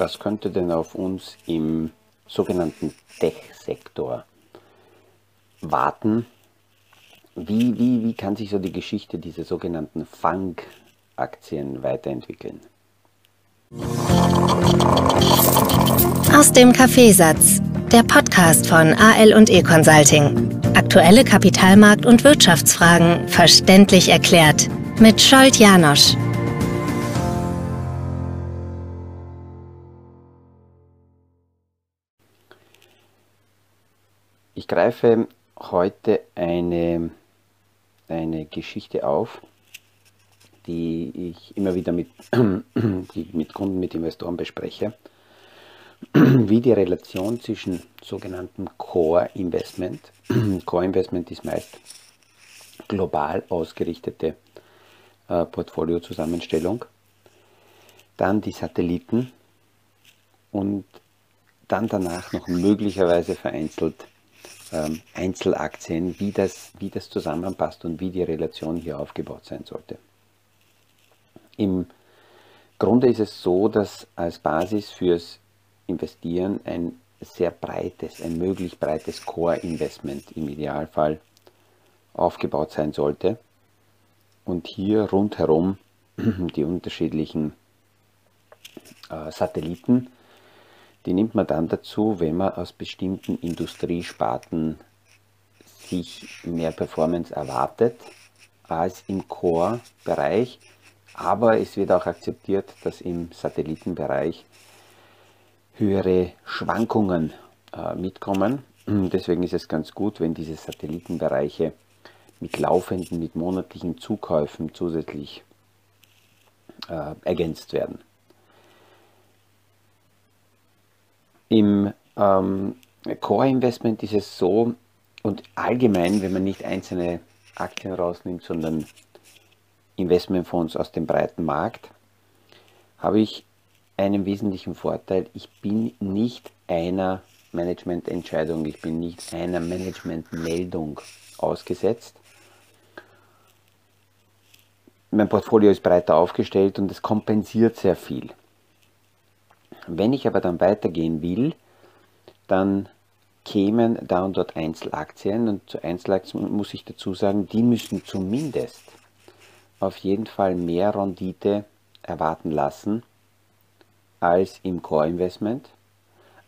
was könnte denn auf uns im sogenannten Tech-Sektor warten? Wie, wie, wie kann sich so die Geschichte dieser sogenannten Fang-Aktien weiterentwickeln? Aus dem Kaffeesatz, der Podcast von AL und E Consulting. Aktuelle Kapitalmarkt- und Wirtschaftsfragen verständlich erklärt mit Scholt Janosch. Ich greife heute eine, eine Geschichte auf, die ich immer wieder mit, mit Kunden, mit Investoren bespreche, wie die Relation zwischen sogenannten Core Investment, Core Investment ist meist global ausgerichtete äh, Portfoliozusammenstellung, dann die Satelliten und dann danach noch möglicherweise vereinzelt ähm, Einzelaktien, wie das, wie das zusammenpasst und wie die Relation hier aufgebaut sein sollte. Im Grunde ist es so, dass als Basis fürs Investieren ein sehr breites, ein möglich breites Core-Investment im Idealfall aufgebaut sein sollte und hier rundherum die unterschiedlichen äh, Satelliten die nimmt man dann dazu, wenn man aus bestimmten Industriesparten sich mehr Performance erwartet als im Core-Bereich. Aber es wird auch akzeptiert, dass im Satellitenbereich höhere Schwankungen äh, mitkommen. Deswegen ist es ganz gut, wenn diese Satellitenbereiche mit laufenden, mit monatlichen Zukäufen zusätzlich äh, ergänzt werden. Im ähm, Core-Investment ist es so, und allgemein, wenn man nicht einzelne Aktien rausnimmt, sondern Investmentfonds aus dem breiten Markt, habe ich einen wesentlichen Vorteil. Ich bin nicht einer Managemententscheidung, ich bin nicht einer Managementmeldung ausgesetzt. Mein Portfolio ist breiter aufgestellt und es kompensiert sehr viel. Wenn ich aber dann weitergehen will, dann kämen da und dort Einzelaktien und zu Einzelaktien muss ich dazu sagen, die müssen zumindest auf jeden Fall mehr Rendite erwarten lassen als im Core Investment.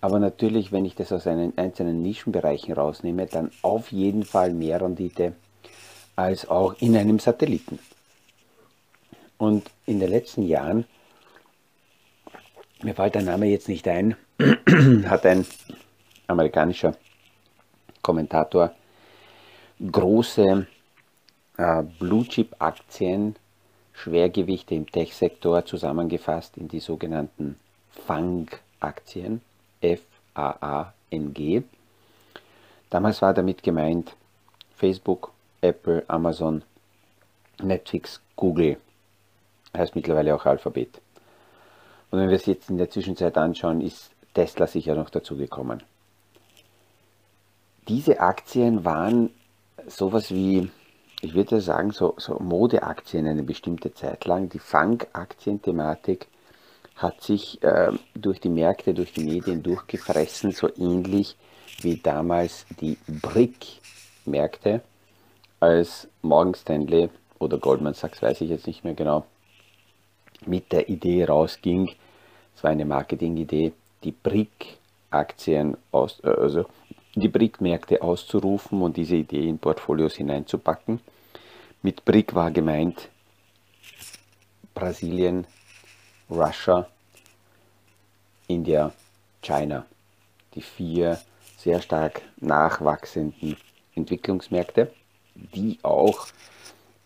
Aber natürlich, wenn ich das aus einen einzelnen Nischenbereichen rausnehme, dann auf jeden Fall mehr Rendite als auch in einem Satelliten. Und in den letzten Jahren mir fällt der Name jetzt nicht ein, hat ein amerikanischer Kommentator große äh, Blue Chip Aktien, Schwergewichte im Tech-Sektor zusammengefasst in die sogenannten FANG-Aktien, F-A-A-N-G. Damals war damit gemeint Facebook, Apple, Amazon, Netflix, Google, heißt mittlerweile auch Alphabet. Und wenn wir es jetzt in der Zwischenzeit anschauen, ist Tesla sicher noch dazugekommen. Diese Aktien waren sowas wie, ich würde sagen, so, so Modeaktien eine bestimmte Zeit lang. Die Fang-Aktien-Thematik hat sich äh, durch die Märkte, durch die Medien durchgefressen, so ähnlich wie damals die Brick-Märkte, als Morgan Stanley oder Goldman Sachs, weiß ich jetzt nicht mehr genau, mit der Idee rausging, es war eine Marketingidee, die BRIC-Aktien aus, äh, also die BRIC-Märkte auszurufen und diese Idee in Portfolios hineinzupacken. Mit BRIC war gemeint Brasilien, Russia, India, China. Die vier sehr stark nachwachsenden Entwicklungsmärkte, die auch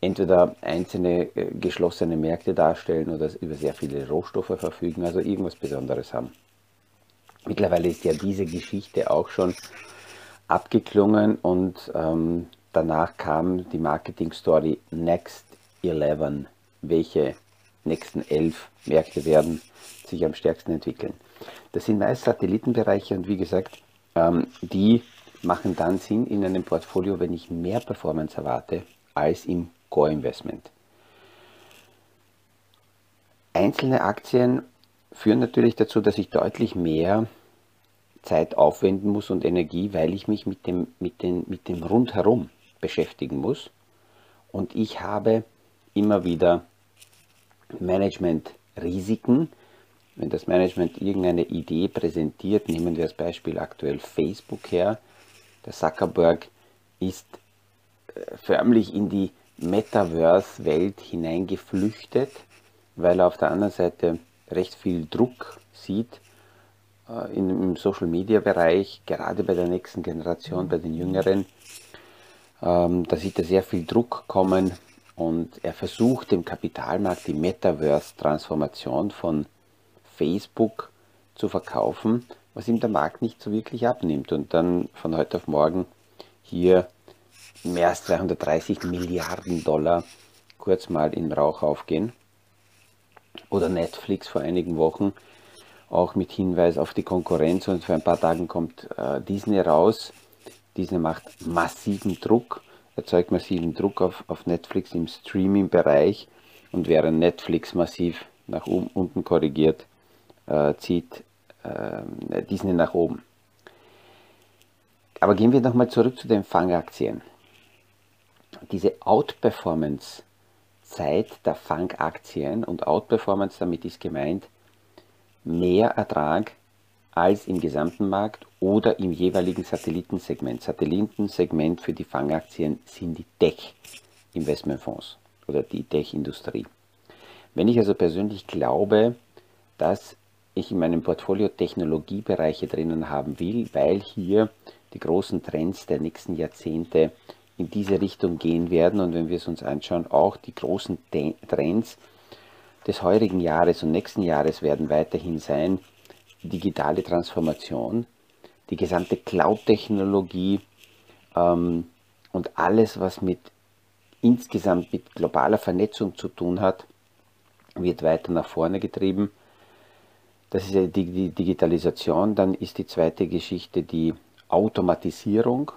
entweder einzelne äh, geschlossene Märkte darstellen oder über sehr viele Rohstoffe verfügen, also irgendwas Besonderes haben. Mittlerweile ist ja diese Geschichte auch schon abgeklungen und ähm, danach kam die Marketing-Story Next 11. Welche nächsten elf Märkte werden sich am stärksten entwickeln? Das sind meist Satellitenbereiche und wie gesagt, ähm, die machen dann Sinn in einem Portfolio, wenn ich mehr Performance erwarte als im Core Investment. Einzelne Aktien führen natürlich dazu, dass ich deutlich mehr Zeit aufwenden muss und Energie, weil ich mich mit dem, mit den, mit dem Rundherum beschäftigen muss. Und ich habe immer wieder Management-Risiken. Wenn das Management irgendeine Idee präsentiert, nehmen wir als Beispiel aktuell Facebook her. Der Zuckerberg ist äh, förmlich in die Metaverse-Welt hineingeflüchtet, weil er auf der anderen Seite recht viel Druck sieht äh, im Social-Media-Bereich, gerade bei der nächsten Generation, bei den Jüngeren. Ähm, da sieht er sehr viel Druck kommen und er versucht dem Kapitalmarkt die Metaverse-Transformation von Facebook zu verkaufen, was ihm der Markt nicht so wirklich abnimmt und dann von heute auf morgen hier mehr als 230 Milliarden Dollar kurz mal in Rauch aufgehen. Oder Netflix vor einigen Wochen auch mit Hinweis auf die Konkurrenz und vor ein paar Tagen kommt äh, Disney raus. Disney macht massiven Druck, erzeugt massiven Druck auf, auf Netflix im Streaming-Bereich und während Netflix massiv nach unten korrigiert, äh, zieht äh, Disney nach oben. Aber gehen wir nochmal zurück zu den Fangaktien. Diese Outperformance-Zeit der Fangaktien und Outperformance, damit ist gemeint, mehr Ertrag als im gesamten Markt oder im jeweiligen Satellitensegment. Satellitensegment für die Fangaktien sind die Tech-Investmentfonds oder die Tech-Industrie. Wenn ich also persönlich glaube, dass ich in meinem Portfolio Technologiebereiche drinnen haben will, weil hier die großen Trends der nächsten Jahrzehnte in diese Richtung gehen werden und wenn wir es uns anschauen, auch die großen Trends des heurigen Jahres und nächsten Jahres werden weiterhin sein, digitale Transformation, die gesamte Cloud-Technologie ähm, und alles, was mit insgesamt mit globaler Vernetzung zu tun hat, wird weiter nach vorne getrieben. Das ist die, die Digitalisation. Dann ist die zweite Geschichte die Automatisierung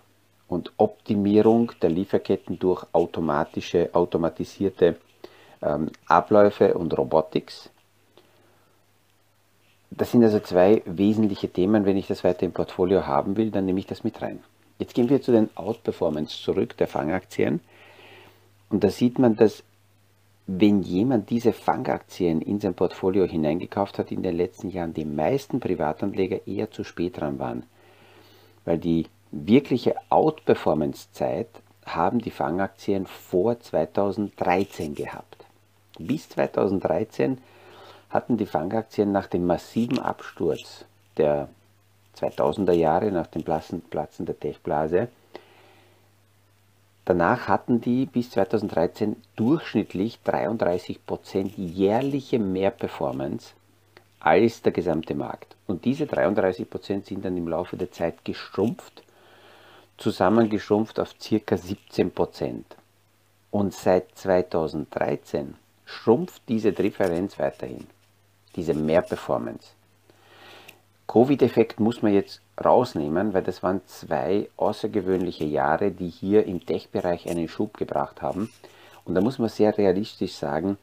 und Optimierung der Lieferketten durch automatische, automatisierte ähm, Abläufe und Robotics. Das sind also zwei wesentliche Themen. Wenn ich das weiter im Portfolio haben will, dann nehme ich das mit rein. Jetzt gehen wir zu den Outperformance zurück, der Fangaktien. Und da sieht man, dass wenn jemand diese Fangaktien in sein Portfolio hineingekauft hat in den letzten Jahren, die meisten Privatanleger eher zu spät dran waren. Weil die wirkliche Outperformance-Zeit haben die Fangaktien vor 2013 gehabt. Bis 2013 hatten die Fangaktien nach dem massiven Absturz der 2000er Jahre, nach dem Platzen, der Tech-Blase, danach hatten die bis 2013 durchschnittlich 33% jährliche Mehrperformance als der gesamte Markt. Und diese 33% sind dann im Laufe der Zeit geschrumpft, zusammengeschrumpft auf ca. 17%. Und seit 2013 schrumpft diese Differenz weiterhin, diese Mehrperformance. Covid-Effekt muss man jetzt rausnehmen, weil das waren zwei außergewöhnliche Jahre, die hier im Tech-Bereich einen Schub gebracht haben. Und da muss man sehr realistisch sagen,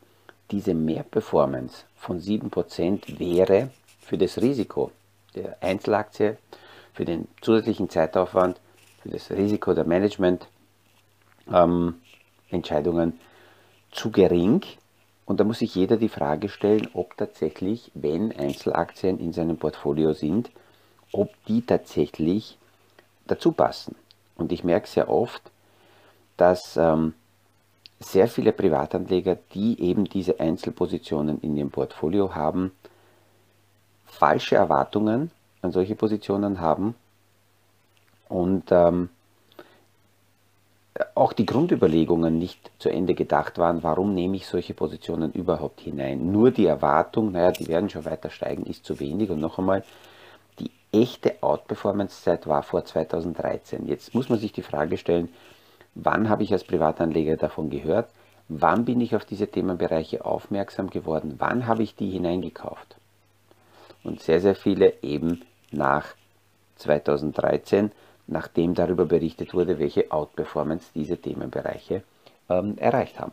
diese Mehrperformance von 7% wäre für das Risiko der Einzelaktie, für den zusätzlichen Zeitaufwand, für das Risiko der Management-Entscheidungen ähm, zu gering und da muss sich jeder die Frage stellen, ob tatsächlich, wenn Einzelaktien in seinem Portfolio sind, ob die tatsächlich dazu passen. Und ich merke sehr oft, dass ähm, sehr viele Privatanleger, die eben diese Einzelpositionen in ihrem Portfolio haben, falsche Erwartungen an solche Positionen haben und ähm, auch die Grundüberlegungen nicht zu Ende gedacht waren, warum nehme ich solche Positionen überhaupt hinein. Nur die Erwartung, naja, die werden schon weiter steigen, ist zu wenig. Und noch einmal, die echte Outperformance-Zeit war vor 2013. Jetzt muss man sich die Frage stellen, wann habe ich als Privatanleger davon gehört? Wann bin ich auf diese Themenbereiche aufmerksam geworden? Wann habe ich die hineingekauft? Und sehr, sehr viele eben nach 2013 nachdem darüber berichtet wurde, welche Outperformance diese Themenbereiche ähm, erreicht haben.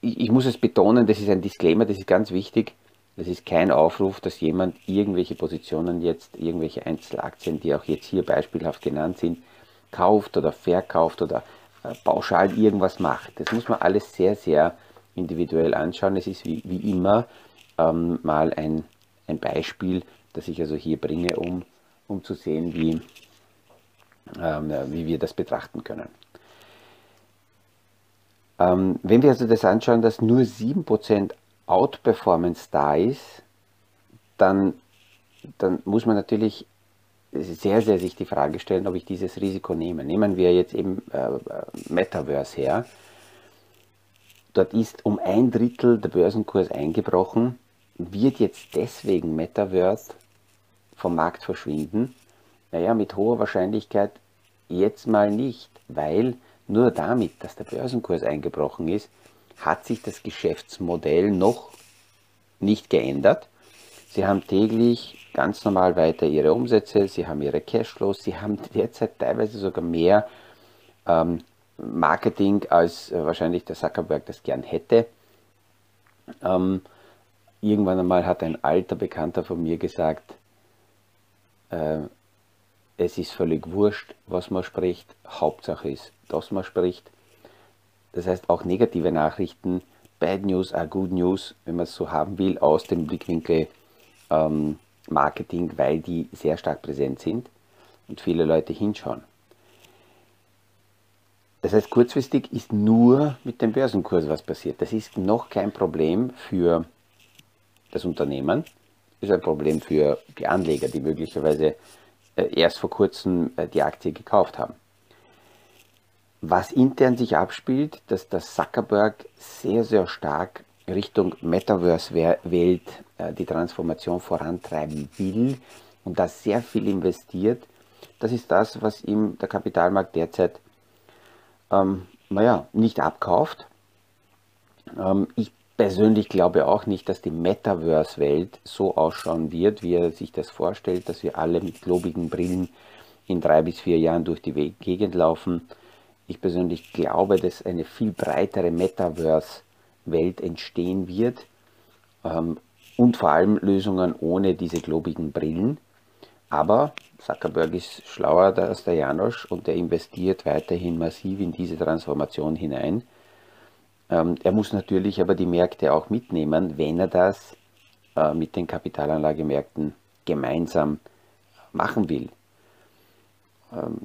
Ich, ich muss es betonen, das ist ein Disclaimer, das ist ganz wichtig. Das ist kein Aufruf, dass jemand irgendwelche Positionen jetzt, irgendwelche Einzelaktien, die auch jetzt hier beispielhaft genannt sind, kauft oder verkauft oder äh, pauschal irgendwas macht. Das muss man alles sehr, sehr individuell anschauen. Es ist wie, wie immer ähm, mal ein, ein Beispiel, das ich also hier bringe, um, um zu sehen, wie, ähm, wie wir das betrachten können. Ähm, wenn wir also das anschauen, dass nur 7% Outperformance da ist, dann, dann muss man natürlich sehr, sehr sich die Frage stellen, ob ich dieses Risiko nehme. Nehmen wir jetzt eben äh, Metaverse her. Dort ist um ein Drittel der Börsenkurs eingebrochen. Wird jetzt deswegen Metaverse vom Markt verschwinden? Naja, mit hoher Wahrscheinlichkeit jetzt mal nicht, weil nur damit, dass der Börsenkurs eingebrochen ist, hat sich das Geschäftsmodell noch nicht geändert. Sie haben täglich ganz normal weiter ihre Umsätze, sie haben ihre Cashflows, sie haben derzeit teilweise sogar mehr ähm, Marketing, als äh, wahrscheinlich der Zuckerberg das gern hätte. Ähm, irgendwann einmal hat ein alter Bekannter von mir gesagt, äh, es ist völlig wurscht, was man spricht, Hauptsache ist, dass man spricht. Das heißt, auch negative Nachrichten, Bad News are Good News, wenn man es so haben will, aus dem Blickwinkel ähm, Marketing, weil die sehr stark präsent sind und viele Leute hinschauen. Das heißt, kurzfristig ist nur mit dem Börsenkurs was passiert. Das ist noch kein Problem für das Unternehmen, ist ein Problem für die Anleger, die möglicherweise äh, erst vor kurzem äh, die Aktie gekauft haben. Was intern sich abspielt, dass der Zuckerberg sehr, sehr stark Richtung Metaverse-Welt äh, die Transformation vorantreiben will und da sehr viel investiert, das ist das, was ihm der Kapitalmarkt derzeit ähm, naja, nicht abkauft. Ähm, ich persönlich glaube auch nicht, dass die Metaverse-Welt so ausschauen wird, wie er sich das vorstellt, dass wir alle mit globigen Brillen in drei bis vier Jahren durch die Gegend laufen. Ich persönlich glaube, dass eine viel breitere Metaverse-Welt entstehen wird ähm, und vor allem Lösungen ohne diese globigen Brillen. Aber Zuckerberg ist schlauer als der Janosch und er investiert weiterhin massiv in diese Transformation hinein. Ähm, er muss natürlich aber die Märkte auch mitnehmen, wenn er das äh, mit den Kapitalanlagemärkten gemeinsam machen will. Ähm,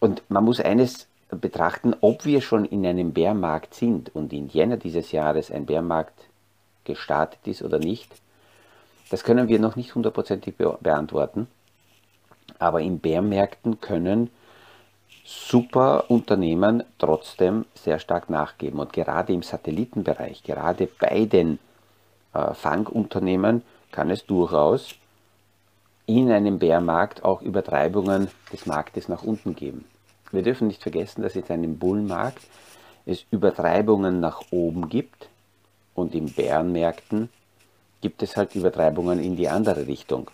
und man muss eines betrachten, ob wir schon in einem Bärmarkt sind und in Jänner dieses Jahres ein Bärmarkt gestartet ist oder nicht, das können wir noch nicht hundertprozentig beantworten. Aber in Bärmärkten können super Unternehmen trotzdem sehr stark nachgeben. Und gerade im Satellitenbereich, gerade bei den äh, Fangunternehmen kann es durchaus in einem Bärmarkt auch Übertreibungen des Marktes nach unten geben. Wir dürfen nicht vergessen, dass jetzt einem Bullenmarkt es Übertreibungen nach oben gibt und in Bärenmärkten gibt es halt Übertreibungen in die andere Richtung.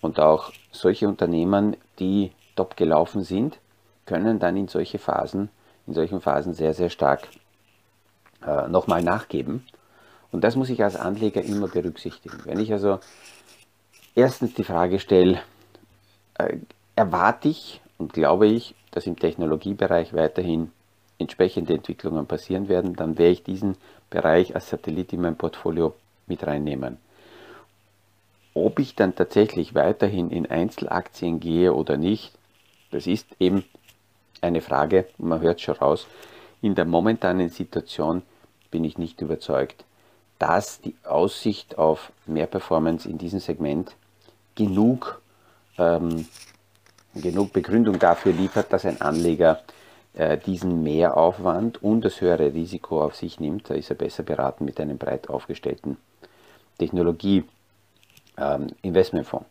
Und auch solche Unternehmen, die top gelaufen sind, können dann in solche Phasen, in solchen Phasen sehr, sehr stark äh, nochmal nachgeben. Und das muss ich als Anleger immer berücksichtigen. Wenn ich also erstens die Frage stelle, äh, erwarte ich und glaube ich, dass im Technologiebereich weiterhin entsprechende Entwicklungen passieren werden, dann werde ich diesen Bereich als Satellit in mein Portfolio mit reinnehmen. Ob ich dann tatsächlich weiterhin in Einzelaktien gehe oder nicht, das ist eben eine Frage, man hört schon raus, in der momentanen Situation bin ich nicht überzeugt, dass die Aussicht auf mehr Performance in diesem Segment genug, ähm, genug Begründung dafür liefert, dass ein Anleger äh, diesen Mehraufwand und das höhere Risiko auf sich nimmt. Da ist er besser beraten mit einem breit aufgestellten Technologie-Investmentfonds. Ähm,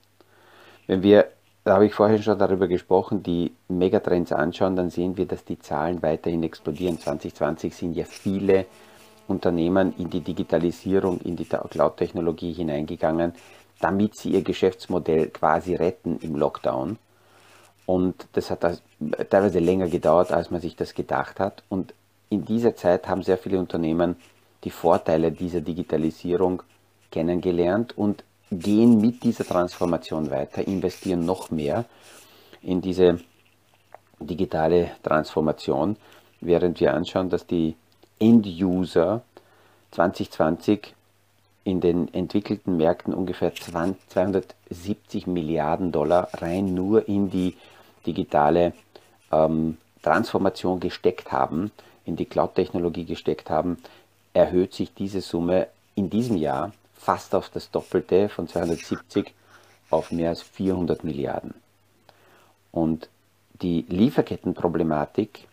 Wenn wir da habe ich vorhin schon darüber gesprochen, die Megatrends anschauen, dann sehen wir, dass die Zahlen weiterhin explodieren. 2020 sind ja viele Unternehmen in die Digitalisierung, in die Cloud-Technologie hineingegangen, damit sie ihr Geschäftsmodell quasi retten im Lockdown. Und das hat teilweise länger gedauert, als man sich das gedacht hat. Und in dieser Zeit haben sehr viele Unternehmen die Vorteile dieser Digitalisierung kennengelernt und gehen mit dieser Transformation weiter, investieren noch mehr in diese digitale Transformation, während wir anschauen, dass die End-User 2020 in den entwickelten Märkten ungefähr 270 Milliarden Dollar rein nur in die digitale ähm, Transformation gesteckt haben, in die Cloud-Technologie gesteckt haben, erhöht sich diese Summe in diesem Jahr fast auf das Doppelte von 270 auf mehr als 400 Milliarden. Und die Lieferkettenproblematik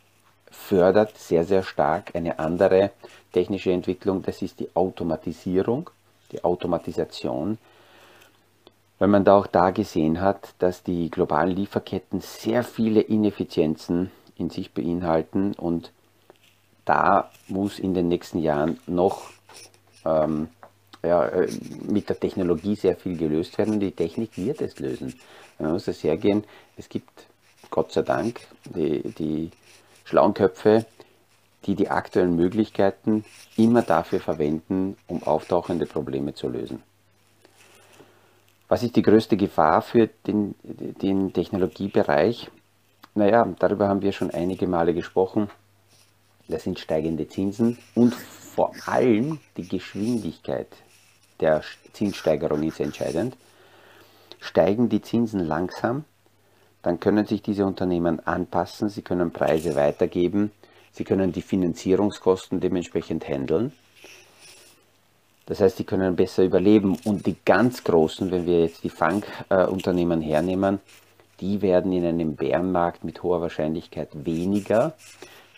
fördert sehr, sehr stark eine andere technische Entwicklung, das ist die Automatisierung, die Automatisation. Weil man da auch da gesehen hat, dass die globalen Lieferketten sehr viele Ineffizienzen in sich beinhalten und da muss in den nächsten Jahren noch ähm, ja, äh, mit der Technologie sehr viel gelöst werden und die Technik wird es lösen. Man muss das hergehen. Es gibt Gott sei Dank die, die schlauen Köpfe, die die aktuellen Möglichkeiten immer dafür verwenden, um auftauchende Probleme zu lösen. Was ist die größte Gefahr für den, den Technologiebereich? Naja, darüber haben wir schon einige Male gesprochen. Das sind steigende Zinsen und vor allem die Geschwindigkeit der Zinssteigerung ist entscheidend. Steigen die Zinsen langsam, dann können sich diese Unternehmen anpassen, sie können Preise weitergeben, sie können die Finanzierungskosten dementsprechend handeln. Das heißt, sie können besser überleben und die ganz großen, wenn wir jetzt die Fangunternehmen hernehmen, die werden in einem Bärenmarkt mit hoher Wahrscheinlichkeit weniger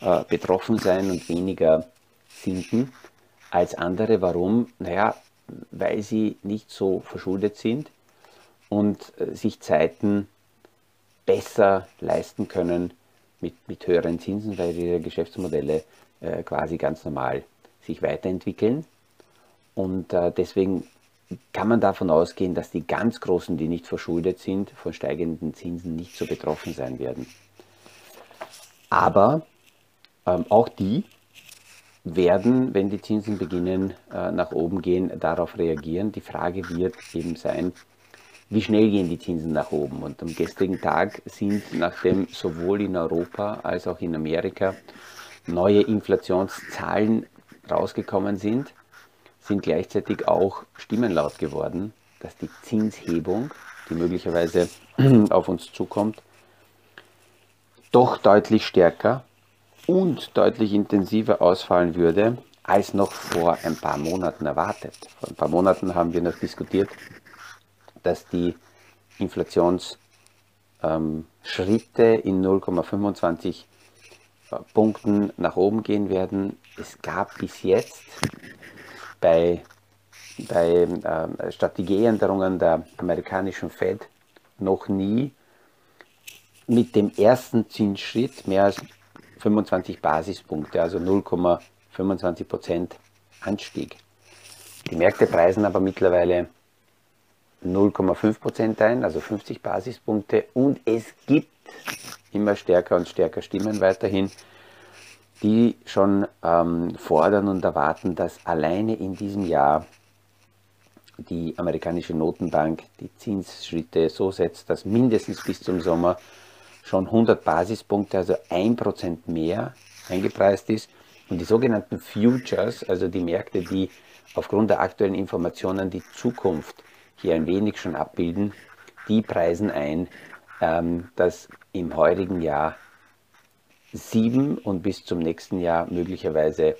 äh, betroffen sein und weniger sinken als andere. Warum? Naja, weil sie nicht so verschuldet sind und äh, sich Zeiten besser leisten können mit, mit höheren Zinsen, weil ihre Geschäftsmodelle äh, quasi ganz normal sich weiterentwickeln. Und äh, deswegen kann man davon ausgehen, dass die ganz Großen, die nicht verschuldet sind, von steigenden Zinsen nicht so betroffen sein werden. Aber ähm, auch die werden, wenn die Zinsen beginnen äh, nach oben gehen, darauf reagieren. Die Frage wird eben sein, wie schnell gehen die Zinsen nach oben. Und am gestrigen Tag sind, nachdem sowohl in Europa als auch in Amerika neue Inflationszahlen rausgekommen sind, sind gleichzeitig auch Stimmen laut geworden, dass die Zinshebung, die möglicherweise auf uns zukommt, doch deutlich stärker und deutlich intensiver ausfallen würde, als noch vor ein paar Monaten erwartet. Vor ein paar Monaten haben wir noch diskutiert, dass die Inflationsschritte ähm, in 0,25 äh, Punkten nach oben gehen werden. Es gab bis jetzt bei, bei äh, Strategieänderungen der amerikanischen Fed noch nie mit dem ersten Zinsschritt mehr als 25 Basispunkte, also 0,25 Prozent Anstieg. Die Märkte preisen aber mittlerweile 0,5 Prozent ein, also 50 Basispunkte. Und es gibt immer stärker und stärker Stimmen weiterhin, die schon ähm, fordern und erwarten, dass alleine in diesem Jahr die amerikanische Notenbank die Zinsschritte so setzt, dass mindestens bis zum Sommer schon 100 Basispunkte, also 1% mehr eingepreist ist. Und die sogenannten Futures, also die Märkte, die aufgrund der aktuellen Informationen die Zukunft hier ein wenig schon abbilden, die preisen ein, ähm, dass im heurigen Jahr sieben und bis zum nächsten Jahr möglicherweise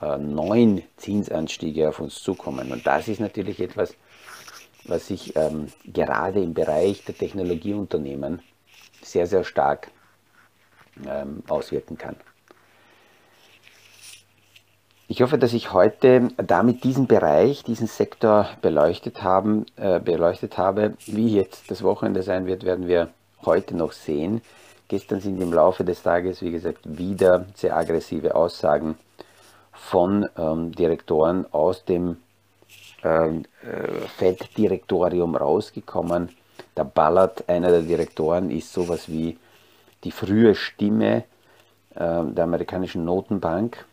äh, neun Zinsanstiege auf uns zukommen. Und das ist natürlich etwas, was sich ähm, gerade im Bereich der Technologieunternehmen sehr, sehr stark ähm, auswirken kann. Ich hoffe, dass ich heute damit diesen Bereich, diesen Sektor beleuchtet, haben, äh, beleuchtet habe. Wie jetzt das Wochenende sein wird, werden wir heute noch sehen. Gestern sind im Laufe des Tages, wie gesagt, wieder sehr aggressive Aussagen von ähm, Direktoren aus dem ähm, äh, FED-Direktorium rausgekommen. Der Ballard, einer der Direktoren, ist sowas wie die frühe Stimme äh, der amerikanischen Notenbank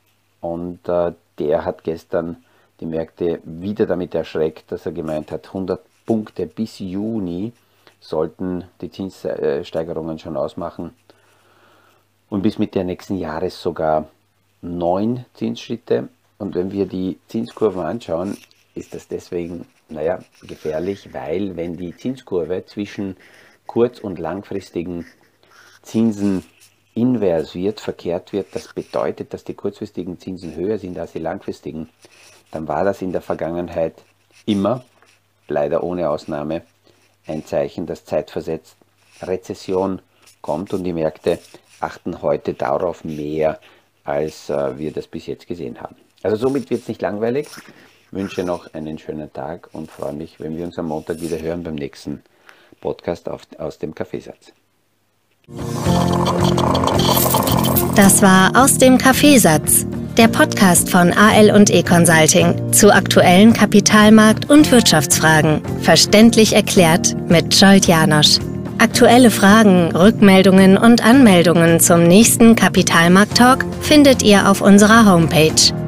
und äh, der hat gestern die Märkte wieder damit erschreckt, dass er gemeint hat, 100 Punkte bis Juni sollten die Zinssteigerungen schon ausmachen und bis Mitte nächsten Jahres sogar neun Zinsschritte. Und wenn wir die Zinskurven anschauen, ist das deswegen, naja, gefährlich, weil wenn die Zinskurve zwischen kurz- und langfristigen Zinsen invers wird, verkehrt wird, das bedeutet, dass die kurzfristigen Zinsen höher sind als die langfristigen, dann war das in der Vergangenheit immer, leider ohne Ausnahme, ein Zeichen, dass zeitversetzt Rezession kommt und die Märkte achten heute darauf mehr, als äh, wir das bis jetzt gesehen haben. Also somit wird es nicht langweilig. Wünsche noch einen schönen Tag und freue mich, wenn wir uns am Montag wieder hören beim nächsten Podcast auf, aus dem Kaffeesatz. Das war aus dem Kaffeesatz, der Podcast von AL und E Consulting zu aktuellen Kapitalmarkt- und Wirtschaftsfragen, verständlich erklärt mit Scholt Janosch. Aktuelle Fragen, Rückmeldungen und Anmeldungen zum nächsten Kapitalmarkt-Talk findet ihr auf unserer Homepage